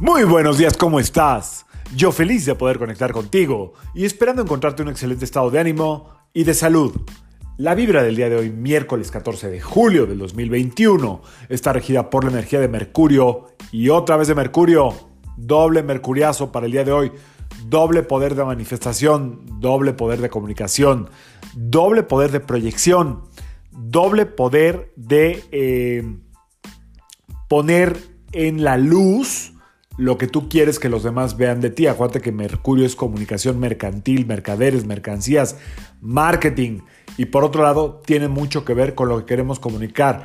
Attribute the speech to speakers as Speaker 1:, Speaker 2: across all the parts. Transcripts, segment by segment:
Speaker 1: Muy buenos días, ¿cómo estás? Yo feliz de poder conectar contigo y esperando encontrarte un excelente estado de ánimo y de salud. La vibra del día de hoy, miércoles 14 de julio del 2021, está regida por la energía de Mercurio y otra vez de Mercurio. Doble mercuriazo para el día de hoy. Doble poder de manifestación, doble poder de comunicación, doble poder de proyección, doble poder de eh, poner en la luz lo que tú quieres que los demás vean de ti. Acuérdate que Mercurio es comunicación mercantil, mercaderes, mercancías, marketing. Y por otro lado, tiene mucho que ver con lo que queremos comunicar.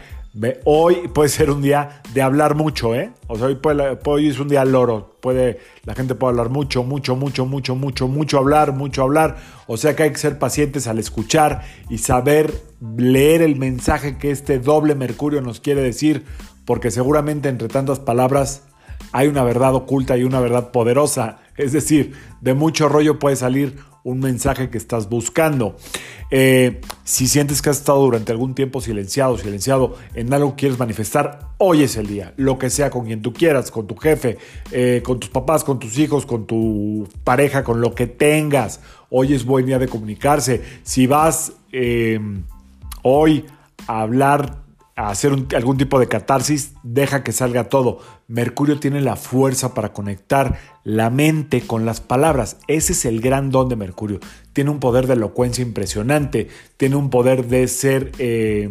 Speaker 1: Hoy puede ser un día de hablar mucho, ¿eh? O sea, hoy, hoy es un día loro. Puede, la gente puede hablar mucho, mucho, mucho, mucho, mucho, mucho hablar, mucho hablar. O sea que hay que ser pacientes al escuchar y saber leer el mensaje que este doble Mercurio nos quiere decir, porque seguramente entre tantas palabras hay una verdad oculta y una verdad poderosa. Es decir, de mucho rollo puede salir un mensaje que estás buscando. Eh, si sientes que has estado durante algún tiempo silenciado, silenciado en algo que quieres manifestar, hoy es el día. Lo que sea, con quien tú quieras, con tu jefe, eh, con tus papás, con tus hijos, con tu pareja, con lo que tengas. Hoy es buen día de comunicarse. Si vas eh, hoy a hablar hacer algún tipo de catarsis, deja que salga todo. Mercurio tiene la fuerza para conectar la mente con las palabras. Ese es el gran don de Mercurio. Tiene un poder de elocuencia impresionante, tiene un poder de ser eh,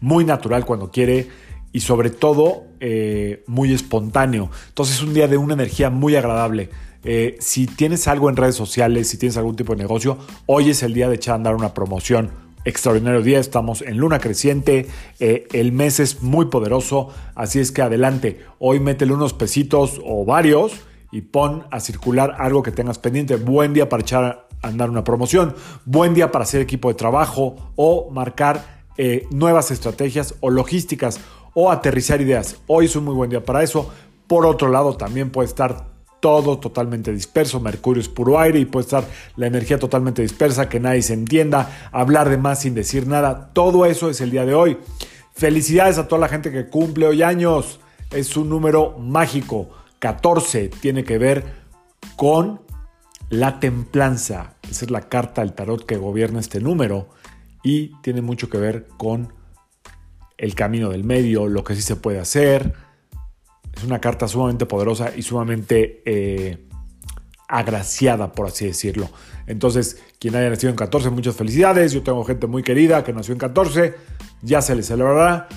Speaker 1: muy natural cuando quiere y sobre todo eh, muy espontáneo. Entonces es un día de una energía muy agradable. Eh, si tienes algo en redes sociales, si tienes algún tipo de negocio, hoy es el día de echar a andar una promoción extraordinario día, estamos en luna creciente, eh, el mes es muy poderoso, así es que adelante, hoy métele unos pesitos o varios y pon a circular algo que tengas pendiente. Buen día para echar a andar una promoción, buen día para hacer equipo de trabajo o marcar eh, nuevas estrategias o logísticas o aterrizar ideas. Hoy es un muy buen día para eso. Por otro lado, también puede estar todo totalmente disperso, Mercurio es puro aire y puede estar la energía totalmente dispersa, que nadie se entienda, hablar de más sin decir nada, todo eso es el día de hoy. Felicidades a toda la gente que cumple hoy años, es un número mágico, 14, tiene que ver con la templanza, esa es la carta del tarot que gobierna este número y tiene mucho que ver con el camino del medio, lo que sí se puede hacer, es una carta sumamente poderosa y sumamente eh, agraciada, por así decirlo. Entonces, quien haya nacido en 14, muchas felicidades. Yo tengo gente muy querida que nació en 14, ya se le celebrará.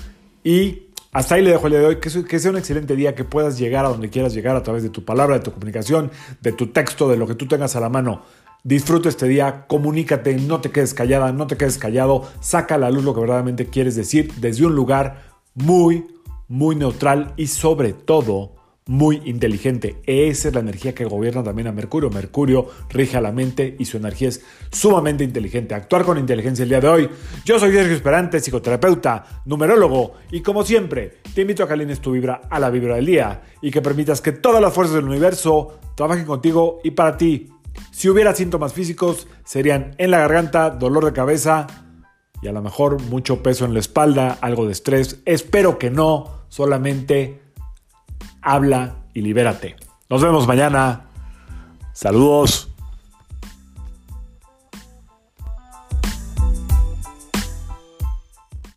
Speaker 1: Y hasta ahí le dejo el día de hoy. Que, sea un excelente día, que puedas llegar a donde quieras llegar a través de tu palabra, de tu comunicación, de tu texto, de lo que tú tengas a la mano. Disfruta este día, comunícate, no te quedes callada, no te quedes callado, saca a la luz lo que verdaderamente quieres decir desde un lugar muy, muy neutral y sobre todo muy inteligente. Esa es la energía que gobierna también a Mercurio. Mercurio rige a la mente y su energía es sumamente inteligente. Actuar con inteligencia el día de hoy. Yo soy Sergio Esperante, psicoterapeuta, numerólogo y como siempre te invito a que alines tu vibra a la vibra del día y que permitas que todas las fuerzas del universo trabajen contigo y para ti. Si hubiera síntomas físicos serían en la garganta, dolor de cabeza y a lo mejor mucho peso en la espalda, algo de estrés. Espero que no solamente habla y libérate. Nos vemos mañana. Saludos.